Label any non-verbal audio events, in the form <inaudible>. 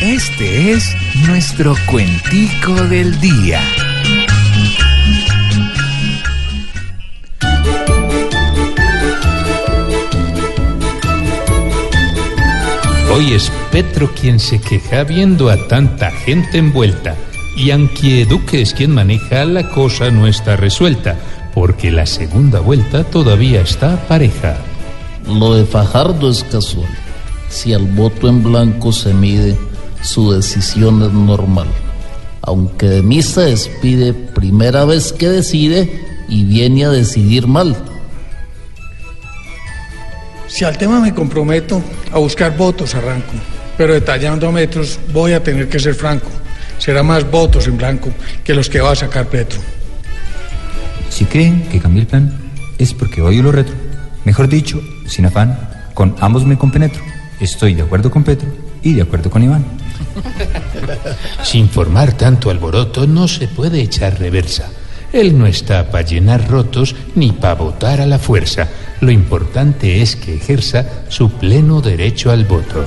Este es nuestro cuentico del día. Hoy es Petro quien se queja viendo a tanta gente envuelta. Y aunque Duque es quien maneja, la cosa no está resuelta, porque la segunda vuelta todavía está pareja. Lo de Fajardo es casual. Si al voto en blanco se mide, su decisión es normal. Aunque de mí se despide primera vez que decide y viene a decidir mal. Si al tema me comprometo, a buscar votos arranco, pero detallando metros voy a tener que ser franco. Será más votos en blanco que los que va a sacar Petro. Si creen que cambié el plan, es porque odio lo retro. Mejor dicho, sin afán, con ambos me compenetro. Estoy de acuerdo con Petro y de acuerdo con Iván. <laughs> Sin formar tanto alboroto no se puede echar reversa. Él no está para llenar rotos ni para votar a la fuerza. Lo importante es que ejerza su pleno derecho al voto.